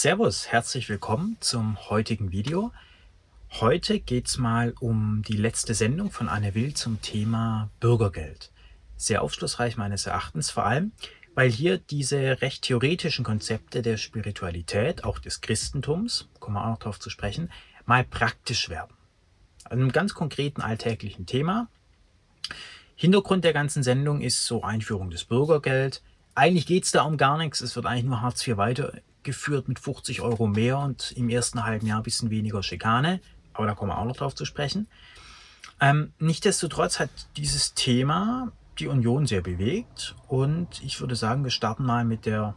Servus, herzlich willkommen zum heutigen Video. Heute geht es mal um die letzte Sendung von Anne Will zum Thema Bürgergeld. Sehr aufschlussreich meines Erachtens, vor allem, weil hier diese recht theoretischen Konzepte der Spiritualität, auch des Christentums, kommen wir auch noch darauf zu sprechen, mal praktisch werden. An einem ganz konkreten alltäglichen Thema. Hintergrund der ganzen Sendung ist so Einführung des Bürgergeld. Eigentlich geht es da um gar nichts. Es wird eigentlich nur Hartz IV weitergeführt mit 50 Euro mehr und im ersten halben Jahr ein bisschen weniger Schikane. Aber da kommen wir auch noch drauf zu sprechen. Ähm, Nichtsdestotrotz hat dieses Thema die Union sehr bewegt und ich würde sagen, wir starten mal mit der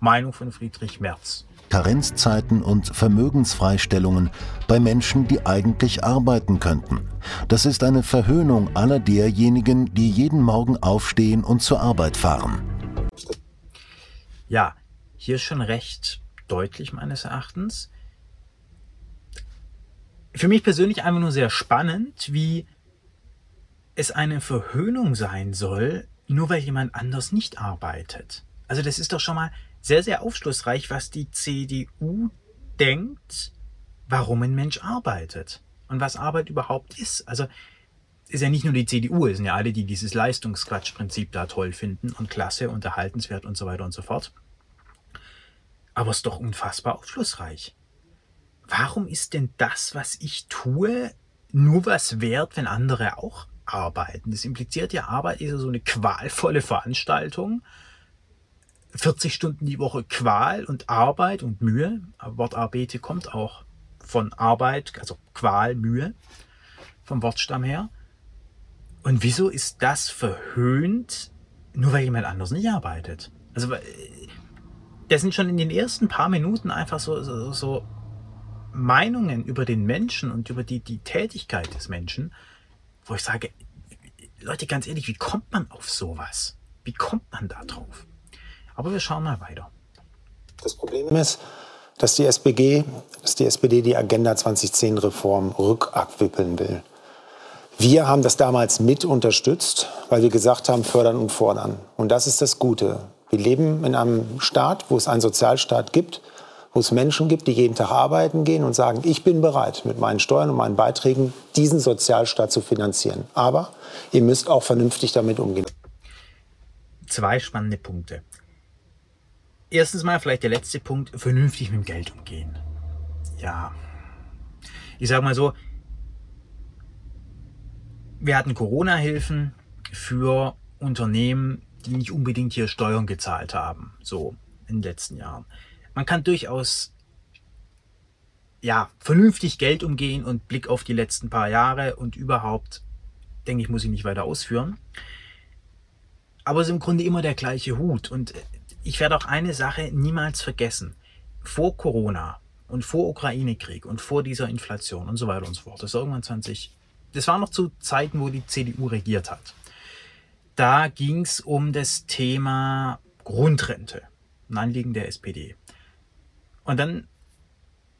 Meinung von Friedrich Merz. Karenzzeiten und Vermögensfreistellungen bei Menschen, die eigentlich arbeiten könnten. Das ist eine Verhöhnung aller derjenigen, die jeden Morgen aufstehen und zur Arbeit fahren. Ja, hier ist schon recht deutlich meines Erachtens. Für mich persönlich einfach nur sehr spannend, wie es eine Verhöhnung sein soll, nur weil jemand anders nicht arbeitet. Also das ist doch schon mal sehr, sehr aufschlussreich, was die CDU denkt, warum ein Mensch arbeitet und was Arbeit überhaupt ist. Also ist ja nicht nur die CDU, es sind ja alle, die dieses Leistungsquatschprinzip da toll finden und klasse, unterhaltenswert und so weiter und so fort. Aber es ist doch unfassbar aufschlussreich. Warum ist denn das, was ich tue, nur was wert, wenn andere auch arbeiten? Das impliziert ja, Arbeit ist ja so eine qualvolle Veranstaltung 40 Stunden die Woche Qual und Arbeit und Mühe. Wort Arbete kommt auch von Arbeit, also Qual, Mühe, vom Wortstamm her. Und wieso ist das verhöhnt, nur weil jemand anders nicht arbeitet? Also, das sind schon in den ersten paar Minuten einfach so, so, so Meinungen über den Menschen und über die, die Tätigkeit des Menschen, wo ich sage, Leute, ganz ehrlich, wie kommt man auf sowas? Wie kommt man da drauf? Aber wir schauen mal weiter. Das Problem ist, dass die SPG, dass die SPD die Agenda 2010-Reform rückabwippeln will. Wir haben das damals mit unterstützt, weil wir gesagt haben, fördern und fordern. Und das ist das Gute. Wir leben in einem Staat, wo es einen Sozialstaat gibt, wo es Menschen gibt, die jeden Tag arbeiten gehen und sagen, ich bin bereit, mit meinen Steuern und meinen Beiträgen diesen Sozialstaat zu finanzieren. Aber ihr müsst auch vernünftig damit umgehen. Zwei spannende Punkte erstens mal vielleicht der letzte Punkt, vernünftig mit dem Geld umgehen. Ja, ich sage mal so, wir hatten Corona-Hilfen für Unternehmen, die nicht unbedingt hier Steuern gezahlt haben, so in den letzten Jahren. Man kann durchaus ja, vernünftig Geld umgehen und Blick auf die letzten paar Jahre und überhaupt, denke ich, muss ich nicht weiter ausführen. Aber es ist im Grunde immer der gleiche Hut und ich werde auch eine Sache niemals vergessen. Vor Corona und vor Ukraine-Krieg und vor dieser Inflation und so weiter und so fort, das ist irgendwann 20, das war noch zu Zeiten, wo die CDU regiert hat. Da ging es um das Thema Grundrente, ein Anliegen der SPD. Und dann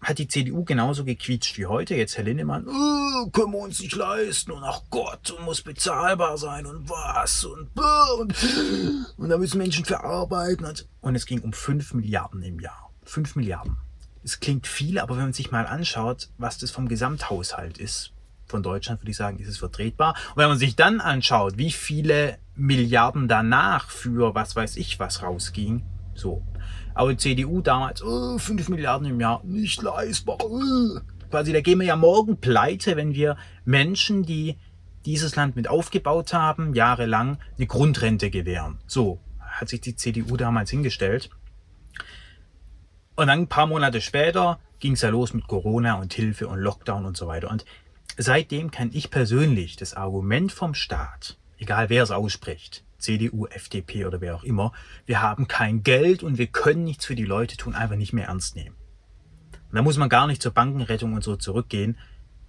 hat die CDU genauso gequietscht wie heute. Jetzt Herr Lindemann, oh, können wir uns nicht leisten und ach Gott, und muss bezahlbar sein und was und und, und da müssen Menschen verarbeiten. Und es ging um 5 Milliarden im Jahr. 5 Milliarden. Es klingt viel, aber wenn man sich mal anschaut, was das vom Gesamthaushalt ist, von Deutschland würde ich sagen, ist es vertretbar. Und wenn man sich dann anschaut, wie viele Milliarden danach für was weiß ich was rausging, so, aber die CDU damals, oh, 5 Milliarden im Jahr, nicht leistbar. Oh. Quasi, da gehen wir ja morgen pleite, wenn wir Menschen, die dieses Land mit aufgebaut haben, jahrelang eine Grundrente gewähren. So hat sich die CDU damals hingestellt. Und dann ein paar Monate später ging es ja los mit Corona und Hilfe und Lockdown und so weiter. Und seitdem kann ich persönlich das Argument vom Staat, egal wer es ausspricht, CDU, FDP oder wer auch immer, wir haben kein Geld und wir können nichts für die Leute tun, einfach nicht mehr ernst nehmen. Und da muss man gar nicht zur Bankenrettung und so zurückgehen.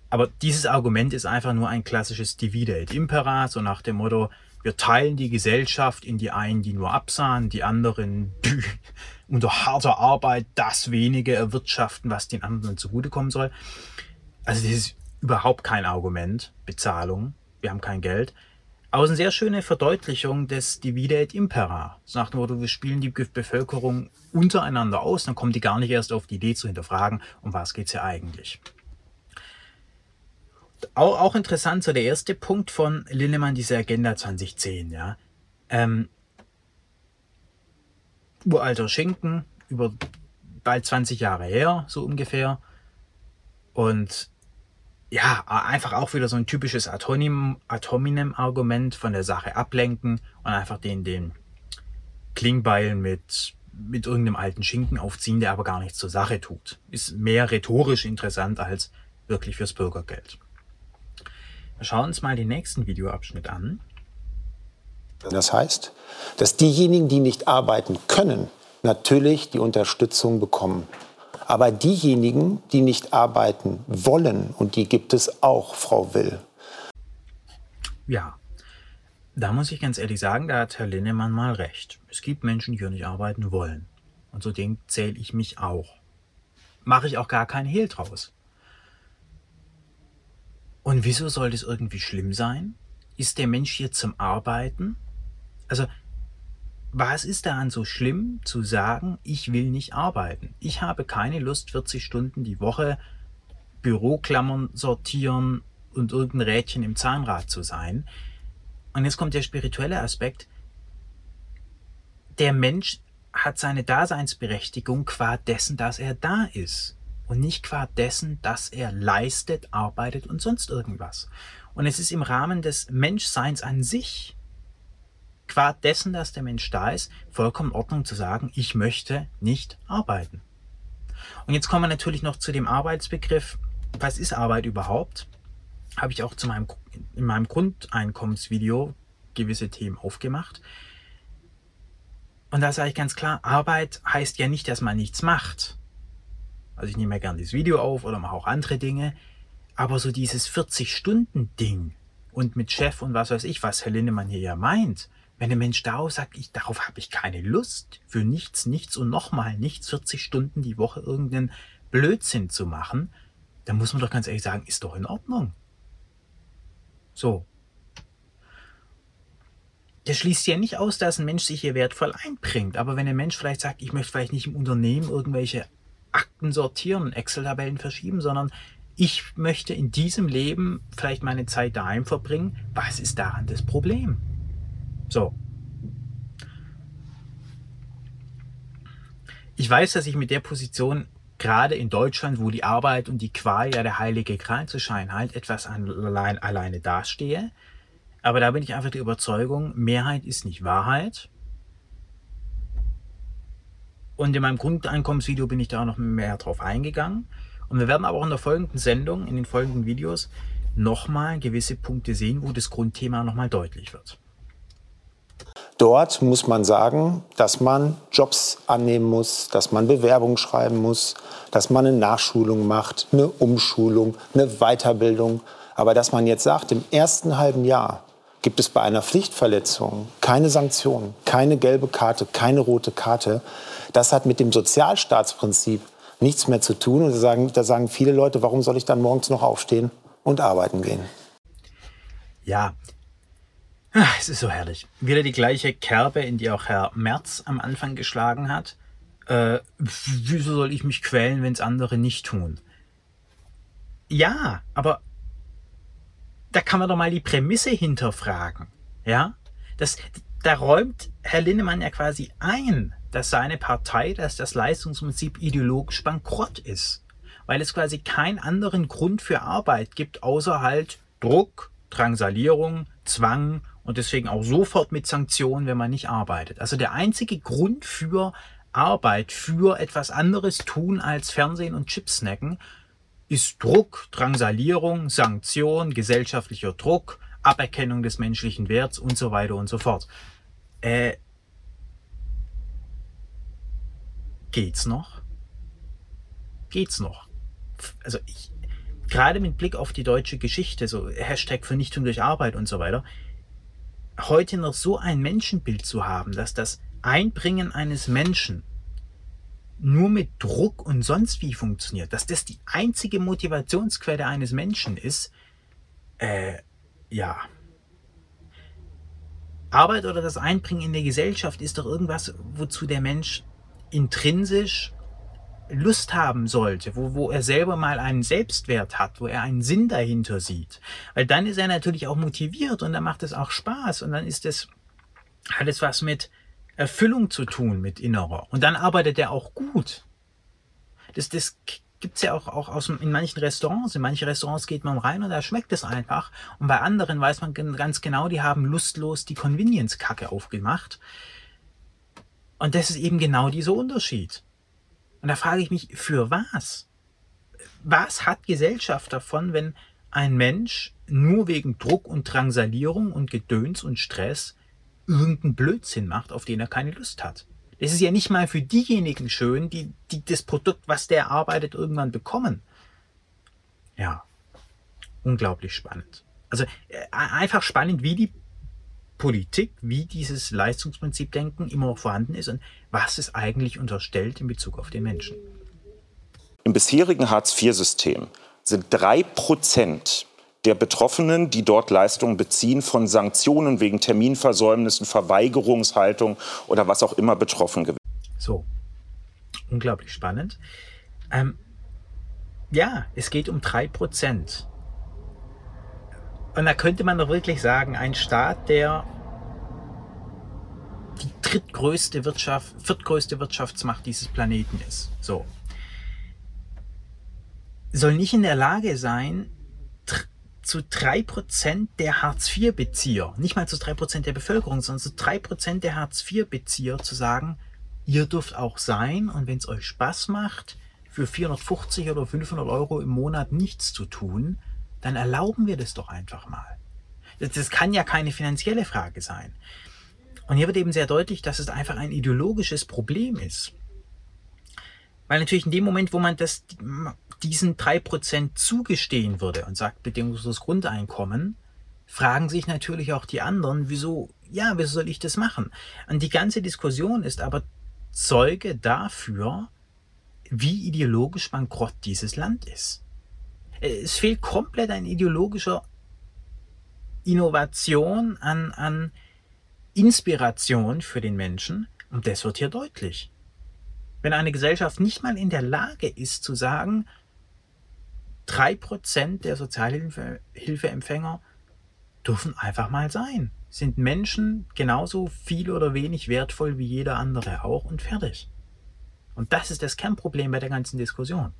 Aber dieses Argument ist einfach nur ein klassisches Divide et Impera, so nach dem Motto, wir teilen die Gesellschaft in die einen, die nur absahen, die anderen, die unter harter Arbeit das wenige erwirtschaften, was den anderen zugutekommen soll. Also ist überhaupt kein Argument, Bezahlung, wir haben kein Geld. Aber es ist eine sehr schöne Verdeutlichung des Divide et Impera. Das nach dem wir spielen die Bevölkerung untereinander aus, dann kommen die gar nicht erst auf die Idee zu hinterfragen, um was geht's hier eigentlich. Auch, auch interessant, so der erste Punkt von Linnemann, diese Agenda 2010, ja. Ähm, uralter Schinken, über bald 20 Jahre her, so ungefähr. Und ja, einfach auch wieder so ein typisches Atominem-Argument von der Sache ablenken und einfach den, den Klingbeil mit, mit irgendeinem alten Schinken aufziehen, der aber gar nichts zur Sache tut. Ist mehr rhetorisch interessant als wirklich fürs Bürgergeld. Wir schauen uns mal den nächsten Videoabschnitt an. Das heißt, dass diejenigen, die nicht arbeiten können, natürlich die Unterstützung bekommen. Aber diejenigen, die nicht arbeiten wollen, und die gibt es auch, Frau Will. Ja, da muss ich ganz ehrlich sagen, da hat Herr Linnemann mal recht. Es gibt Menschen, die hier nicht arbeiten wollen. Und zu denen zähle ich mich auch. Mache ich auch gar keinen Hehl draus. Und wieso soll das irgendwie schlimm sein? Ist der Mensch hier zum Arbeiten? Also was ist daran so schlimm zu sagen, ich will nicht arbeiten? Ich habe keine Lust, 40 Stunden die Woche Büroklammern sortieren und irgendein Rädchen im Zahnrad zu sein. Und jetzt kommt der spirituelle Aspekt. Der Mensch hat seine Daseinsberechtigung qua dessen, dass er da ist. Und nicht qua dessen, dass er leistet, arbeitet und sonst irgendwas. Und es ist im Rahmen des Menschseins an sich qua dessen, dass der Mensch da ist, vollkommen in Ordnung zu sagen, ich möchte nicht arbeiten. Und jetzt kommen wir natürlich noch zu dem Arbeitsbegriff. Was ist Arbeit überhaupt? Habe ich auch zu meinem, in meinem Grundeinkommensvideo gewisse Themen aufgemacht. Und da sage ich ganz klar, Arbeit heißt ja nicht, dass man nichts macht. Also ich nehme ja gerne das Video auf oder mache auch andere Dinge. Aber so dieses 40-Stunden-Ding und mit Chef und was weiß ich, was Herr Lindemann hier ja meint, wenn der Mensch darauf sagt, ich, darauf habe ich keine Lust, für nichts, nichts und nochmal nichts, 40 Stunden die Woche irgendeinen Blödsinn zu machen, dann muss man doch ganz ehrlich sagen, ist doch in Ordnung. So. Das schließt ja nicht aus, dass ein Mensch sich hier wertvoll einbringt. Aber wenn ein Mensch vielleicht sagt, ich möchte vielleicht nicht im Unternehmen irgendwelche Akten sortieren, Excel-Tabellen verschieben, sondern ich möchte in diesem Leben vielleicht meine Zeit daheim verbringen, was ist daran das Problem? So. Ich weiß, dass ich mit der Position gerade in Deutschland, wo die Arbeit und die Qual ja der heilige Kral zu scheinen halt, etwas allein, alleine dastehe. Aber da bin ich einfach der Überzeugung, Mehrheit ist nicht Wahrheit. Und in meinem Grundeinkommensvideo bin ich da auch noch mehr drauf eingegangen. Und wir werden aber auch in der folgenden Sendung, in den folgenden Videos, nochmal gewisse Punkte sehen, wo das Grundthema nochmal deutlich wird. Dort muss man sagen, dass man Jobs annehmen muss, dass man Bewerbungen schreiben muss, dass man eine Nachschulung macht, eine Umschulung, eine Weiterbildung. Aber dass man jetzt sagt, im ersten halben Jahr gibt es bei einer Pflichtverletzung keine Sanktionen, keine gelbe Karte, keine rote Karte, das hat mit dem Sozialstaatsprinzip nichts mehr zu tun. Und da sagen, da sagen viele Leute, warum soll ich dann morgens noch aufstehen und arbeiten gehen? Ja, Ach, es ist so herrlich. Wieder die gleiche Kerbe, in die auch Herr Merz am Anfang geschlagen hat. Äh, wieso soll ich mich quälen, wenn es andere nicht tun? Ja, aber da kann man doch mal die Prämisse hinterfragen. Ja? Das, da räumt Herr Linnemann ja quasi ein, dass seine Partei, dass das Leistungsprinzip ideologisch bankrott ist. Weil es quasi keinen anderen Grund für Arbeit gibt, außer halt Druck, Drangsalierung, Zwang und deswegen auch sofort mit Sanktionen, wenn man nicht arbeitet. Also der einzige Grund für Arbeit, für etwas anderes tun als Fernsehen und Chips snacken, ist Druck, Drangsalierung, Sanktion, gesellschaftlicher Druck, Aberkennung des menschlichen Werts und so weiter und so fort. Äh, geht's noch? Geht's noch? Also ich, gerade mit Blick auf die deutsche Geschichte, so Hashtag Vernichtung durch Arbeit und so weiter, heute noch so ein Menschenbild zu haben, dass das Einbringen eines Menschen nur mit Druck und sonst wie funktioniert, dass das die einzige Motivationsquelle eines Menschen ist, äh, ja. Arbeit oder das Einbringen in der Gesellschaft ist doch irgendwas, wozu der Mensch intrinsisch Lust haben sollte, wo, wo er selber mal einen Selbstwert hat, wo er einen Sinn dahinter sieht. Weil dann ist er natürlich auch motiviert und dann macht es auch Spaß und dann ist es, hat es was mit Erfüllung zu tun, mit innerer. Und dann arbeitet er auch gut. Das, das gibt's ja auch, auch aus, in manchen Restaurants. In manche Restaurants geht man rein und da schmeckt es einfach. Und bei anderen weiß man ganz genau, die haben lustlos die Convenience-Kacke aufgemacht. Und das ist eben genau dieser Unterschied. Und da frage ich mich, für was? Was hat Gesellschaft davon, wenn ein Mensch nur wegen Druck und Drangsalierung und Gedöns und Stress irgendeinen Blödsinn macht, auf den er keine Lust hat? Das ist ja nicht mal für diejenigen schön, die, die das Produkt, was der arbeitet, irgendwann bekommen. Ja, unglaublich spannend. Also äh, einfach spannend, wie die Politik, wie dieses Leistungsprinzipdenken immer noch vorhanden ist und was es eigentlich unterstellt in Bezug auf den Menschen. Im bisherigen Hartz-IV-System sind drei Prozent der Betroffenen, die dort Leistungen beziehen, von Sanktionen wegen Terminversäumnissen, Verweigerungshaltung oder was auch immer betroffen gewesen. So, unglaublich spannend. Ähm, ja, es geht um drei Prozent. Und da könnte man doch wirklich sagen, ein Staat, der die drittgrößte Wirtschaft, viertgrößte Wirtschaftsmacht dieses Planeten ist, so, soll nicht in der Lage sein, zu drei Prozent der Hartz-IV-Bezieher, nicht mal zu drei Prozent der Bevölkerung, sondern zu drei Prozent der Hartz-IV-Bezieher zu sagen, ihr dürft auch sein und wenn es euch Spaß macht, für 450 oder 500 Euro im Monat nichts zu tun, dann erlauben wir das doch einfach mal. Das, das kann ja keine finanzielle Frage sein. Und hier wird eben sehr deutlich, dass es einfach ein ideologisches Problem ist. Weil natürlich in dem Moment, wo man das diesen drei Prozent zugestehen würde und sagt bedingungsloses Grundeinkommen, fragen sich natürlich auch die anderen, wieso, ja, wieso soll ich das machen? Und die ganze Diskussion ist aber Zeuge dafür, wie ideologisch bankrott dieses Land ist. Es fehlt komplett ein ideologischer Innovation an, an Inspiration für den Menschen und das wird hier deutlich. Wenn eine Gesellschaft nicht mal in der Lage ist zu sagen, drei Prozent der Sozialhilfeempfänger dürfen einfach mal sein. Sind Menschen genauso viel oder wenig wertvoll wie jeder andere auch und fertig. Und das ist das Kernproblem bei der ganzen Diskussion.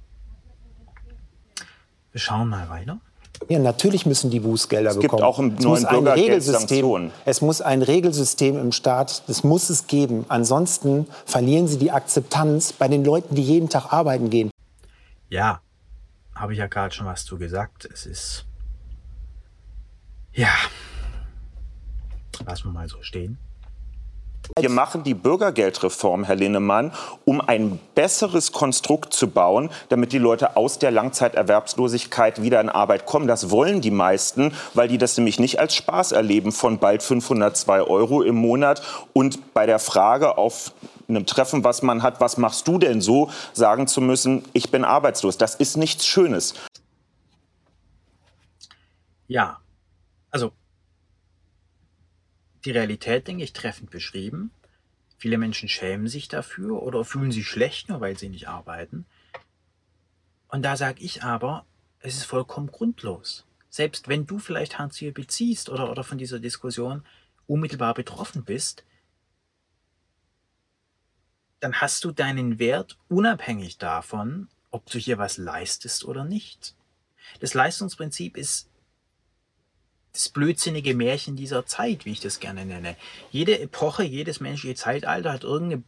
Wir schauen mal weiter. Ja, natürlich müssen die Bußgelder es bekommen. Gibt auch im es neuen muss ein Regelsystem. Es muss ein Regelsystem im Staat. Das muss es geben. Ansonsten verlieren sie die Akzeptanz bei den Leuten, die jeden Tag arbeiten gehen. Ja, habe ich ja gerade schon was zu gesagt. Es ist. Ja. Lassen wir mal so stehen. Wir machen die Bürgergeldreform, Herr Linnemann, um ein besseres Konstrukt zu bauen, damit die Leute aus der Langzeiterwerbslosigkeit wieder in Arbeit kommen. Das wollen die meisten, weil die das nämlich nicht als Spaß erleben von bald 502 Euro im Monat und bei der Frage auf einem Treffen, was man hat, was machst du denn so, sagen zu müssen, ich bin arbeitslos. Das ist nichts Schönes. Ja, also die Realität, denke ich, treffend beschrieben. Viele Menschen schämen sich dafür oder fühlen sich schlecht, nur weil sie nicht arbeiten. Und da sage ich aber, es ist vollkommen grundlos. Selbst wenn du vielleicht Hartz IV beziehst oder, oder von dieser Diskussion unmittelbar betroffen bist, dann hast du deinen Wert unabhängig davon, ob du hier was leistest oder nicht. Das Leistungsprinzip ist das blödsinnige Märchen dieser Zeit, wie ich das gerne nenne. Jede Epoche, jedes menschliche Zeitalter hat irgendeine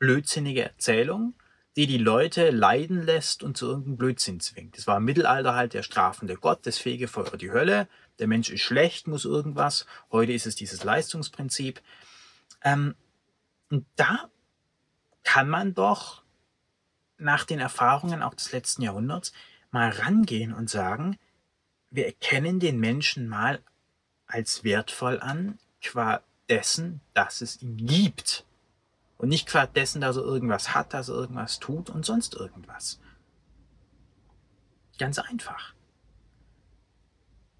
blödsinnige Erzählung, die die Leute leiden lässt und zu irgendeinem Blödsinn zwingt. Das war im Mittelalter halt der strafende Gott, das Fegefeuer, die Hölle. Der Mensch ist schlecht, muss irgendwas. Heute ist es dieses Leistungsprinzip. Ähm, und da kann man doch nach den Erfahrungen auch des letzten Jahrhunderts mal rangehen und sagen, wir erkennen den Menschen mal als wertvoll an, qua dessen, dass es ihn gibt. Und nicht qua dessen, dass er irgendwas hat, dass er irgendwas tut und sonst irgendwas. Ganz einfach.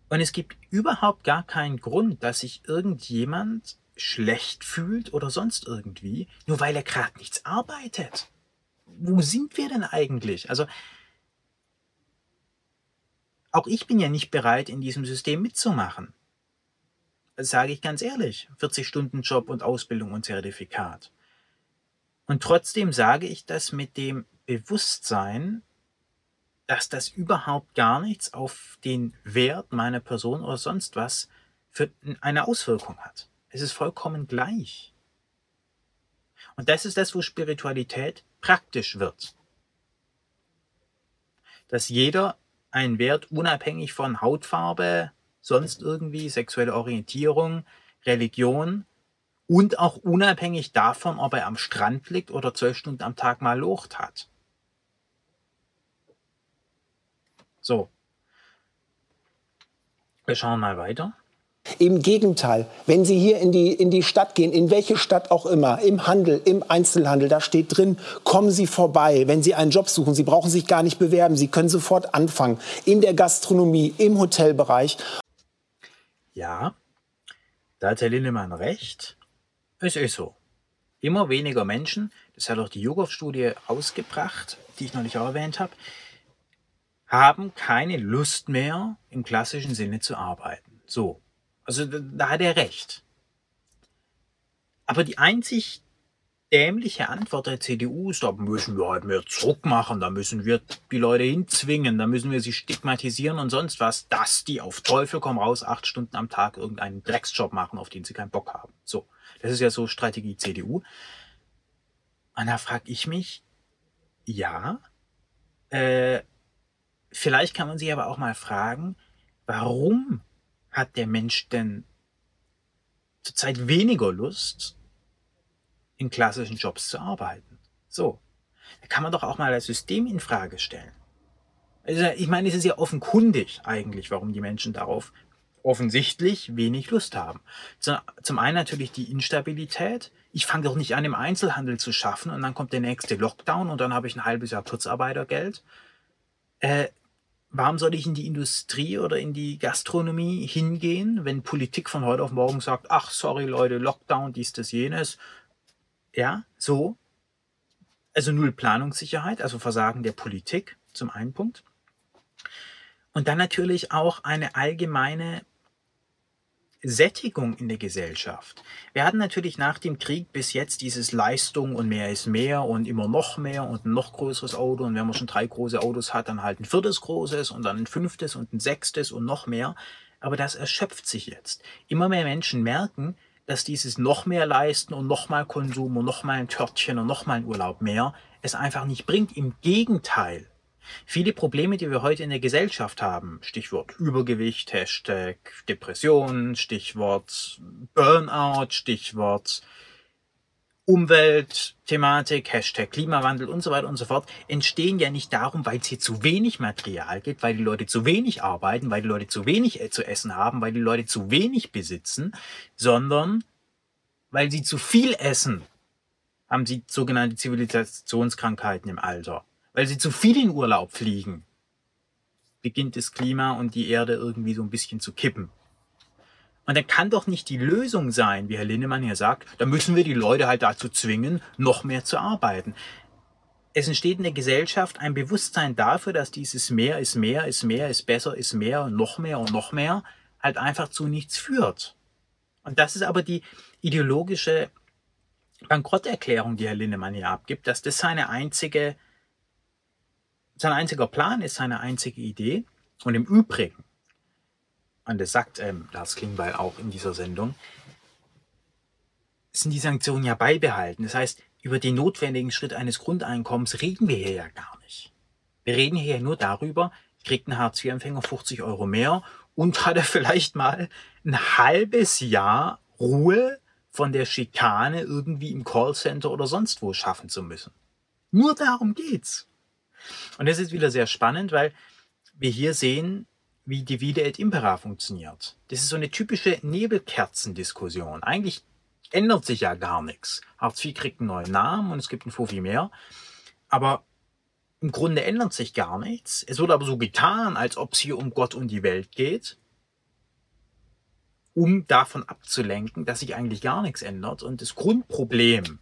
Und es gibt überhaupt gar keinen Grund, dass sich irgendjemand schlecht fühlt oder sonst irgendwie, nur weil er gerade nichts arbeitet. Wo sind wir denn eigentlich? Also, auch ich bin ja nicht bereit, in diesem System mitzumachen. Sage ich ganz ehrlich. 40 Stunden Job und Ausbildung und Zertifikat. Und trotzdem sage ich das mit dem Bewusstsein, dass das überhaupt gar nichts auf den Wert meiner Person oder sonst was für eine Auswirkung hat. Es ist vollkommen gleich. Und das ist das, wo Spiritualität praktisch wird. Dass jeder einen Wert unabhängig von Hautfarbe, sonst irgendwie sexuelle Orientierung, Religion und auch unabhängig davon, ob er am Strand liegt oder zwölf Stunden am Tag mal Locht hat. So. Wir schauen mal weiter. Im Gegenteil, wenn Sie hier in die, in die Stadt gehen, in welche Stadt auch immer, im Handel, im Einzelhandel, da steht drin, kommen Sie vorbei, wenn Sie einen Job suchen. Sie brauchen sich gar nicht bewerben, Sie können sofort anfangen. In der Gastronomie, im Hotelbereich. Ja, da hat Herr Lindemann recht. Es ist so. Immer weniger Menschen, das hat auch die YouGov-Studie ausgebracht, die ich noch nicht erwähnt habe, haben keine Lust mehr, im klassischen Sinne zu arbeiten. So. Also da hat er recht. Aber die einzig dämliche Antwort der CDU ist, da müssen wir halt mehr Druck machen, da müssen wir die Leute hinzwingen, da müssen wir sie stigmatisieren und sonst was, dass die auf Teufel komm raus acht Stunden am Tag irgendeinen Drecksjob machen, auf den sie keinen Bock haben. So, das ist ja so Strategie CDU. Und da frage ich mich, ja, äh, Vielleicht kann man sich aber auch mal fragen, warum hat der Mensch denn zurzeit weniger Lust, in klassischen Jobs zu arbeiten? So. Da kann man doch auch mal das System in Frage stellen. Also ich meine, es ist ja offenkundig eigentlich, warum die Menschen darauf offensichtlich wenig Lust haben. Zum einen natürlich die Instabilität. Ich fange doch nicht an, im Einzelhandel zu schaffen und dann kommt der nächste Lockdown und dann habe ich ein halbes Jahr Kurzarbeitergeld. Äh, Warum soll ich in die Industrie oder in die Gastronomie hingehen, wenn Politik von heute auf morgen sagt, ach sorry Leute, Lockdown, dies, das, jenes. Ja, so. Also null Planungssicherheit, also Versagen der Politik zum einen Punkt. Und dann natürlich auch eine allgemeine Sättigung in der Gesellschaft. Wir hatten natürlich nach dem Krieg bis jetzt dieses Leistung und mehr ist mehr und immer noch mehr und ein noch größeres Auto und wenn man schon drei große Autos hat, dann halt ein viertes großes und dann ein fünftes und ein sechstes und noch mehr. Aber das erschöpft sich jetzt. Immer mehr Menschen merken, dass dieses noch mehr leisten und noch mal Konsum und noch mal ein Törtchen und noch mal ein Urlaub mehr es einfach nicht bringt. Im Gegenteil. Viele Probleme, die wir heute in der Gesellschaft haben, Stichwort Übergewicht, Hashtag Depression, Stichwort Burnout, Stichwort Umweltthematik, Hashtag Klimawandel und so weiter und so fort, entstehen ja nicht darum, weil es hier zu wenig Material gibt, weil die Leute zu wenig arbeiten, weil die Leute zu wenig zu essen haben, weil die Leute zu wenig besitzen, sondern weil sie zu viel essen, haben sie sogenannte Zivilisationskrankheiten im Alter weil sie zu viel in Urlaub fliegen, beginnt das Klima und die Erde irgendwie so ein bisschen zu kippen. Und dann kann doch nicht die Lösung sein, wie Herr Lindemann hier sagt, da müssen wir die Leute halt dazu zwingen, noch mehr zu arbeiten. Es entsteht in der Gesellschaft ein Bewusstsein dafür, dass dieses mehr ist mehr, ist mehr, ist besser, ist mehr und noch mehr und noch mehr halt einfach zu nichts führt. Und das ist aber die ideologische Bankrotterklärung, die Herr Lindemann hier abgibt, dass das seine einzige sein einziger Plan ist seine einzige Idee. Und im Übrigen, und das sagt ähm, Lars Klingbeil auch in dieser Sendung, sind die Sanktionen ja beibehalten. Das heißt, über den notwendigen Schritt eines Grundeinkommens reden wir hier ja gar nicht. Wir reden hier ja nur darüber, kriegt ein Hartz-IV-Empfänger 50 Euro mehr und hat er vielleicht mal ein halbes Jahr Ruhe von der Schikane irgendwie im Callcenter oder sonst wo schaffen zu müssen. Nur darum geht's. Und das ist wieder sehr spannend, weil wir hier sehen, wie Divide et Impera funktioniert. Das ist so eine typische Nebelkerzendiskussion. Eigentlich ändert sich ja gar nichts. Hartz IV kriegt einen neuen Namen und es gibt ein Fofi mehr. Aber im Grunde ändert sich gar nichts. Es wird aber so getan, als ob es hier um Gott und die Welt geht. um davon abzulenken, dass sich eigentlich gar nichts ändert und das Grundproblem,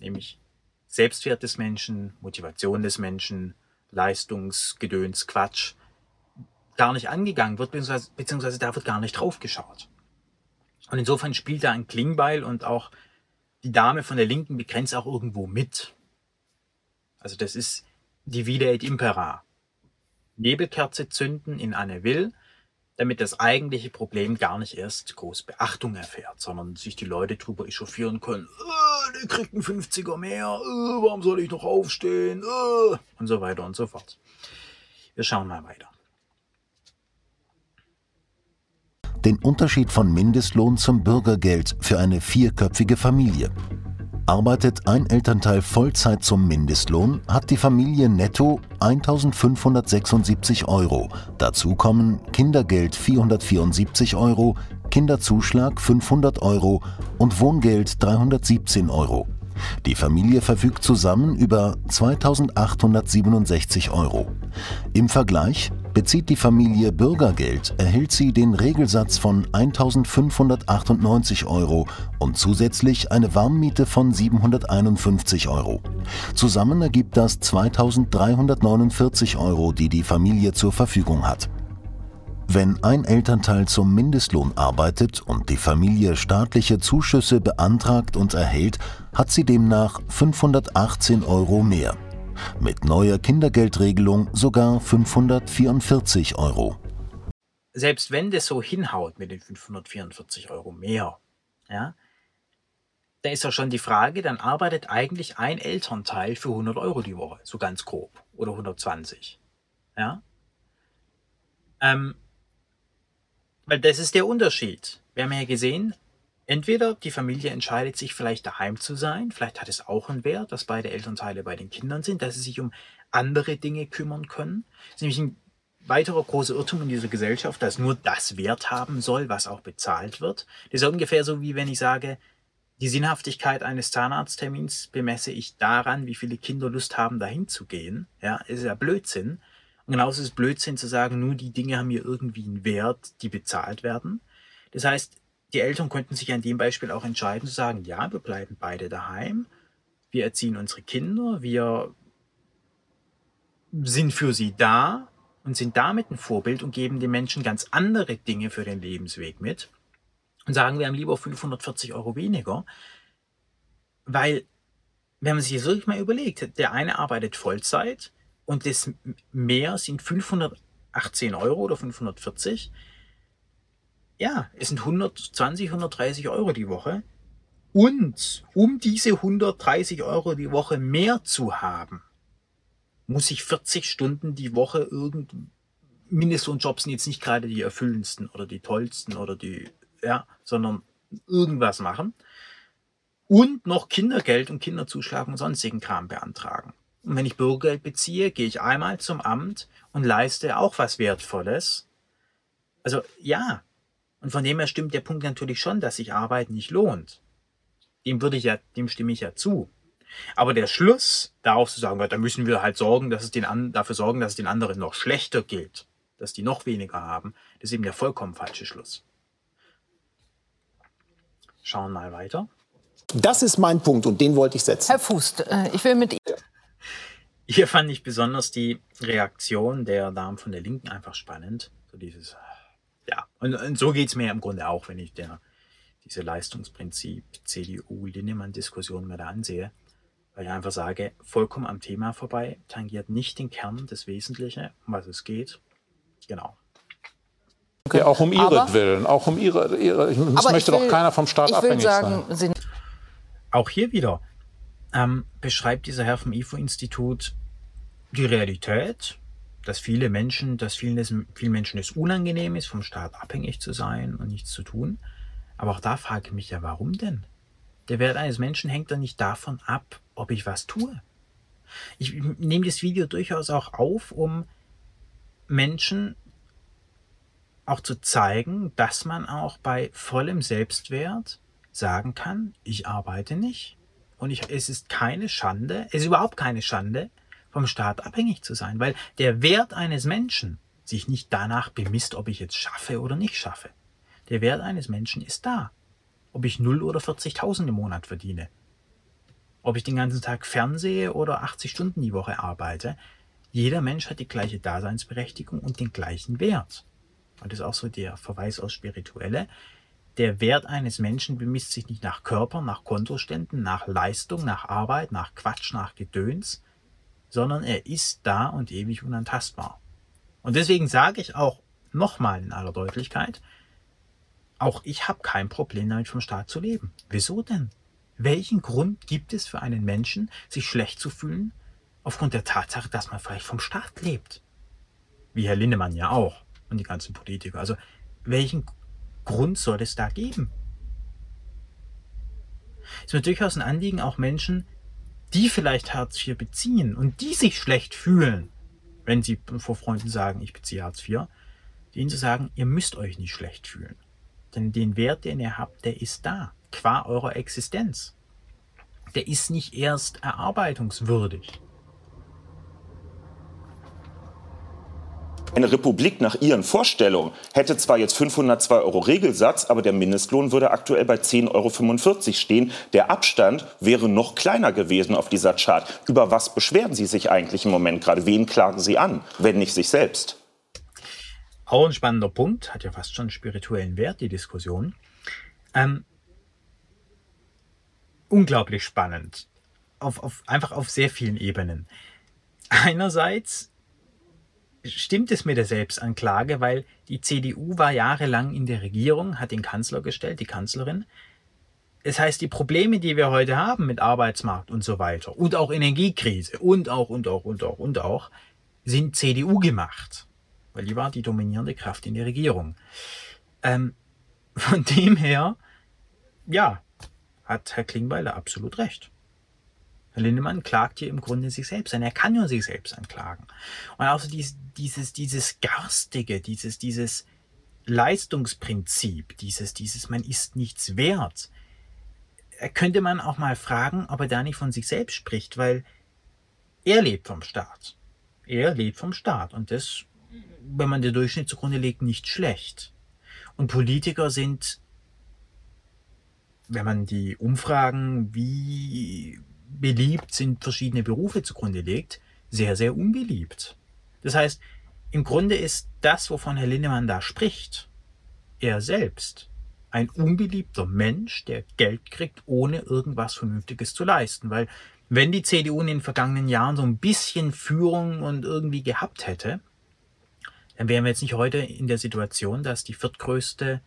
nämlich Selbstwert des Menschen, Motivation des Menschen, Leistungsgedöns, Quatsch, gar nicht angegangen wird, beziehungsweise, beziehungsweise da wird gar nicht drauf geschaut. Und insofern spielt da ein Klingbeil und auch die Dame von der Linken begrenzt auch irgendwo mit. Also das ist die Vita et Impera. Nebelkerze zünden in Anne Will, damit das eigentliche Problem gar nicht erst groß Beachtung erfährt, sondern sich die Leute drüber echauffieren können. Äh, der kriegt einen 50er mehr, äh, warum soll ich noch aufstehen? Äh, und so weiter und so fort. Wir schauen mal weiter. Den Unterschied von Mindestlohn zum Bürgergeld für eine vierköpfige Familie. Arbeitet ein Elternteil Vollzeit zum Mindestlohn, hat die Familie netto 1576 Euro. Dazu kommen Kindergeld 474 Euro, Kinderzuschlag 500 Euro und Wohngeld 317 Euro. Die Familie verfügt zusammen über 2867 Euro. Im Vergleich bezieht die Familie Bürgergeld, erhält sie den Regelsatz von 1598 Euro und zusätzlich eine Warmmiete von 751 Euro. Zusammen ergibt das 2349 Euro, die die Familie zur Verfügung hat. Wenn ein Elternteil zum Mindestlohn arbeitet und die Familie staatliche Zuschüsse beantragt und erhält, hat sie demnach 518 Euro mehr. Mit neuer Kindergeldregelung sogar 544 Euro. Selbst wenn das so hinhaut mit den 544 Euro mehr, ja, da ist ja schon die Frage, dann arbeitet eigentlich ein Elternteil für 100 Euro die Woche, so ganz grob, oder 120. Ja? Ähm, weil das ist der Unterschied. Wir haben ja gesehen, entweder die Familie entscheidet sich vielleicht daheim zu sein, vielleicht hat es auch einen Wert, dass beide Elternteile bei den Kindern sind, dass sie sich um andere Dinge kümmern können. Das ist nämlich ein weiterer großer Irrtum in dieser Gesellschaft, dass nur das Wert haben soll, was auch bezahlt wird. Das ist ungefähr so, wie wenn ich sage, die Sinnhaftigkeit eines Zahnarzttermins bemesse ich daran, wie viele Kinder Lust haben, dahin zu gehen. Ja, ist ja Blödsinn. Und genauso ist es Blödsinn zu sagen, nur die Dinge haben hier irgendwie einen Wert, die bezahlt werden. Das heißt, die Eltern konnten sich an dem Beispiel auch entscheiden zu sagen, ja, wir bleiben beide daheim, wir erziehen unsere Kinder, wir sind für sie da und sind damit ein Vorbild und geben den Menschen ganz andere Dinge für den Lebensweg mit und sagen, wir haben lieber 540 Euro weniger, weil, wenn man sich das wirklich mal überlegt, der eine arbeitet Vollzeit, und das mehr sind 518 Euro oder 540. Ja, es sind 120, 130 Euro die Woche. Und um diese 130 Euro die Woche mehr zu haben, muss ich 40 Stunden die Woche irgend Mindestlohnjobs sind jetzt nicht gerade die erfüllendsten oder die tollsten oder die, ja, sondern irgendwas machen. Und noch Kindergeld und Kinderzuschlag und sonstigen Kram beantragen. Und wenn ich Bürgergeld beziehe, gehe ich einmal zum Amt und leiste auch was Wertvolles. Also ja. Und von dem her stimmt der Punkt natürlich schon, dass sich Arbeit nicht lohnt. Dem würde ich ja, dem stimme ich ja zu. Aber der Schluss, darauf zu sagen, da müssen wir halt sorgen, dass es den, dafür sorgen, dass es den anderen noch schlechter gilt, dass die noch weniger haben, das ist eben der vollkommen falsche Schluss. Schauen mal weiter. Das ist mein Punkt und den wollte ich setzen. Herr Fuß, äh, ich will mit Ihnen. Hier fand ich besonders die Reaktion der Damen von der Linken einfach spannend. So dieses, ja, und, und so geht's mir im Grunde auch, wenn ich der, diese Leistungsprinzip CDU-Linnemann-Diskussion mir da ansehe. Weil ich einfach sage, vollkommen am Thema vorbei, tangiert nicht den Kern, das Wesentliche, um was es geht. Genau. Okay, auch um ihretwillen, auch um ihre, ihre ich, es möchte will, doch keiner vom Staat abhängig sagen, sein. Auch hier wieder, ähm, beschreibt dieser Herr vom IFO-Institut die Realität, dass viele Menschen, dass vielen, vielen Menschen es unangenehm ist, vom Staat abhängig zu sein und nichts zu tun. Aber auch da frage ich mich ja, warum denn? Der Wert eines Menschen hängt doch nicht davon ab, ob ich was tue. Ich nehme das Video durchaus auch auf, um Menschen auch zu zeigen, dass man auch bei vollem Selbstwert sagen kann, ich arbeite nicht, und ich, es ist keine Schande, es ist überhaupt keine Schande, vom Staat abhängig zu sein, weil der Wert eines Menschen sich nicht danach bemisst, ob ich jetzt schaffe oder nicht schaffe, Der Wert eines Menschen ist da. Ob ich 0 oder 40.000 im Monat verdiene. Ob ich den ganzen Tag fernsehe oder 80 Stunden die Woche arbeite. Jeder Mensch hat die gleiche Daseinsberechtigung und den gleichen Wert. Und das ist auch so der Verweis aus Spirituelle. Der Wert eines Menschen bemisst sich nicht nach Körper, nach Kontoständen, nach Leistung, nach Arbeit, nach Quatsch, nach Gedöns, sondern er ist da und ewig unantastbar. Und deswegen sage ich auch nochmal in aller Deutlichkeit, auch ich habe kein Problem damit, vom Staat zu leben. Wieso denn? Welchen Grund gibt es für einen Menschen, sich schlecht zu fühlen, aufgrund der Tatsache, dass man vielleicht vom Staat lebt? Wie Herr Lindemann ja auch und die ganzen Politiker. Also welchen Grund soll es da geben? Es ist mir durchaus ein Anliegen, auch Menschen, die vielleicht Hartz IV beziehen und die sich schlecht fühlen, wenn sie vor Freunden sagen, ich beziehe Hartz IV, denen zu sagen, ihr müsst euch nicht schlecht fühlen. Denn den Wert, den ihr habt, der ist da, qua eurer Existenz. Der ist nicht erst erarbeitungswürdig. Eine Republik nach ihren Vorstellungen hätte zwar jetzt 502 Euro Regelsatz, aber der Mindestlohn würde aktuell bei 10,45 Euro stehen. Der Abstand wäre noch kleiner gewesen auf dieser Chart. Über was beschweren Sie sich eigentlich im Moment gerade? Wen klagen Sie an, wenn nicht sich selbst? Auch ein spannender Punkt, hat ja fast schon spirituellen Wert, die Diskussion. Ähm, unglaublich spannend. Auf, auf, einfach auf sehr vielen Ebenen. Einerseits stimmt es mit der Selbstanklage, weil die CDU war jahrelang in der Regierung, hat den Kanzler gestellt, die Kanzlerin. Das heißt, die Probleme, die wir heute haben mit Arbeitsmarkt und so weiter und auch Energiekrise und auch, und auch, und auch, und auch, sind CDU gemacht. Weil die war die dominierende Kraft in der Regierung. Ähm, von dem her, ja, hat Herr Klingbeil absolut recht. Lindemann klagt hier im Grunde sich selbst an. Er kann nur sich selbst anklagen. Und auch so dieses, dieses, dieses Garstige, dieses, dieses Leistungsprinzip, dieses, dieses, man ist nichts wert. Könnte man auch mal fragen, ob er da nicht von sich selbst spricht, weil er lebt vom Staat. Er lebt vom Staat. Und das, wenn man den Durchschnitt zugrunde legt, nicht schlecht. Und Politiker sind, wenn man die Umfragen, wie beliebt sind verschiedene Berufe zugrunde legt, sehr, sehr unbeliebt. Das heißt, im Grunde ist das, wovon Herr Lindemann da spricht, er selbst ein unbeliebter Mensch, der Geld kriegt, ohne irgendwas Vernünftiges zu leisten. Weil wenn die CDU in den vergangenen Jahren so ein bisschen Führung und irgendwie gehabt hätte, dann wären wir jetzt nicht heute in der Situation, dass die viertgrößte